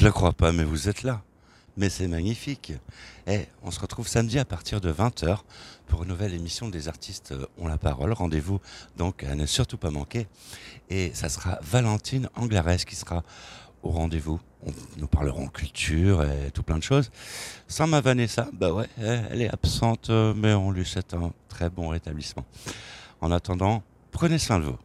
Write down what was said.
Je le crois pas, mais vous êtes là. Mais c'est magnifique. Et on se retrouve samedi à partir de 20h pour une nouvelle émission des artistes euh, ont la parole. Rendez-vous donc à ne surtout pas manquer. Et ça sera Valentine Anglares qui sera au rendez-vous. Nous parlerons culture et tout plein de choses. Sans ma Vanessa, bah ouais, elle est absente, euh, mais on lui souhaite un très bon rétablissement. En attendant, prenez soin de vous.